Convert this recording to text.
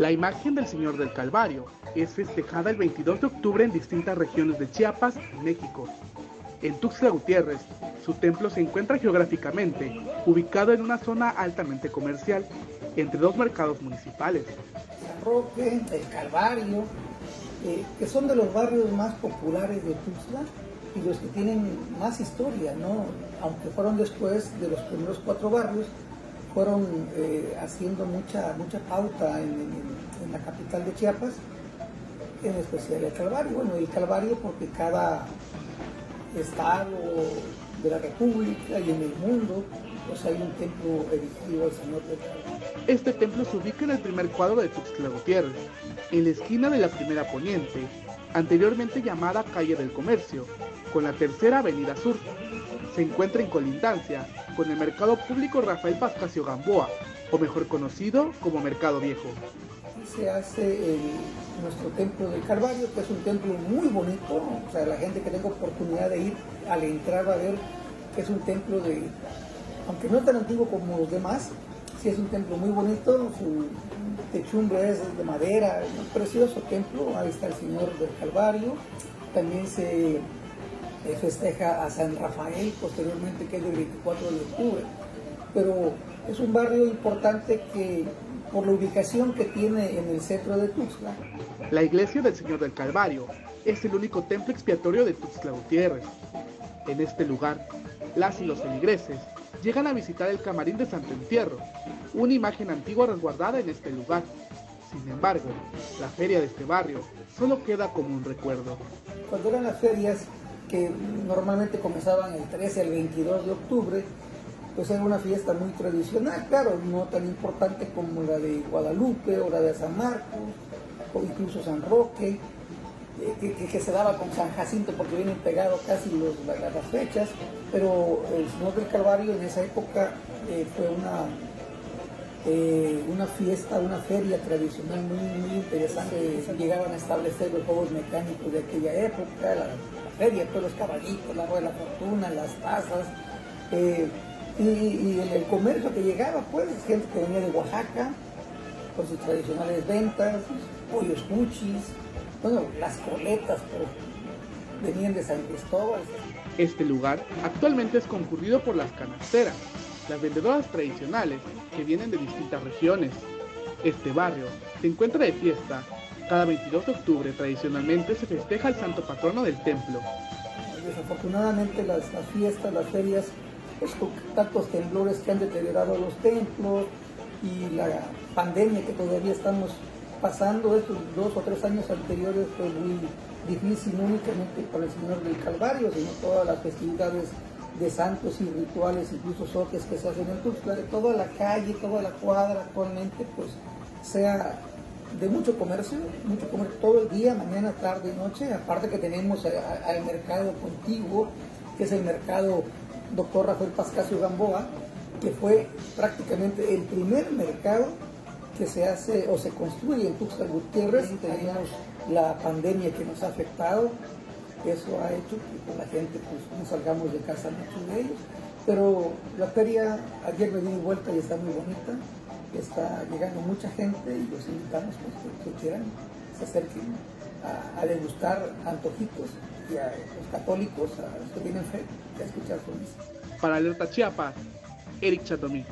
La imagen del Señor del Calvario es festejada el 22 de octubre en distintas regiones de Chiapas, México. En Tuxtla Gutiérrez, su templo se encuentra geográficamente ubicado en una zona altamente comercial, entre dos mercados municipales. Roque, el Calvario, eh, que son de los barrios más populares de Tuxtla y los que tienen más historia, ¿no? Aunque fueron después de los primeros cuatro barrios, fueron eh, haciendo mucha, mucha pauta en, la capital de Chiapas, en especial el Calvario. Bueno, el Calvario porque cada estado de la República y en el mundo, pues hay un templo erigido al Señor del Calvario. Este templo se ubica en el primer cuadro de Tuxtla Gutiérrez, en la esquina de la primera poniente, anteriormente llamada Calle del Comercio, con la tercera avenida sur. Se encuentra en colindancia con el Mercado Público Rafael Pascasio Gamboa, o mejor conocido como Mercado Viejo. Se hace nuestro templo del Calvario, que es un templo muy bonito, o sea, la gente que tenga oportunidad de ir al entrar va a ver que es un templo de, aunque no tan antiguo como los demás, sí es un templo muy bonito, su techumbre es de madera, un precioso templo, ahí está el Señor del Calvario, también se eh, festeja a San Rafael posteriormente, que es el 24 de octubre. Pero es un barrio importante que por la ubicación que tiene en el centro de Tuxtla. La iglesia del Señor del Calvario es el único templo expiatorio de Tuxtla Gutiérrez. En este lugar, las y los feligreses llegan a visitar el camarín de Santo Entierro, una imagen antigua resguardada en este lugar. Sin embargo, la feria de este barrio solo queda como un recuerdo. Cuando eran las ferias, que normalmente comenzaban el 13 al 22 de octubre, pues era una fiesta muy tradicional, claro, no tan importante como la de Guadalupe o la de San Marcos, o incluso San Roque, eh, que, se daba con San Jacinto porque vienen pegados casi las, fechas, pero el Señor del Calvario en esa época eh, fue una, eh, una fiesta, una feria tradicional muy, muy interesante. Llegaban a establecer los juegos mecánicos de aquella época, la, feria, todos los caballitos, la rueda de la fortuna, las tazas, eh, y, el, comercio que llegaba, pues, gente que venía de Oaxaca, con sus tradicionales ventas, pollos cuchis, bueno, las coletas, pero venían de San Cristóbal. Este lugar actualmente es concurrido por las canasteras, las vendedoras tradicionales que vienen de distintas regiones. Este barrio se encuentra de fiesta cada 22 de octubre tradicionalmente se festeja el santo patrono del templo. Desafortunadamente las, fiestas, las ferias, pues, tantos temblores que han deteriorado los templos y la pandemia que todavía estamos pasando, estos dos o tres años anteriores fue muy difícil, no únicamente para el Señor del Calvario, sino todas las festividades de santos y rituales, incluso soques que se hacen en Tuxtla, de toda la calle, toda la cuadra actualmente, pues sea de mucho comercio, mucho comercio todo el día, mañana, tarde y noche. Aparte que tenemos al mercado contiguo, que es el mercado Doctor Rafael Pascasio Gamboa, que fue prácticamente el primer mercado que se hace o se construye en Tuxtla Gutiérrez. Tenemos la pandemia que nos ha afectado, eso ha hecho que la gente pues, no salgamos de casa muchos de ellos. Pero la feria ayer me di vuelta y está muy bonita está llegando mucha gente y los invitamos pues, que, quieran se acerquen a, degustar antojitos y a los católicos, a los que tienen fe, a escuchar su misa. Para Alerta Chiapas, Eric Chatomí.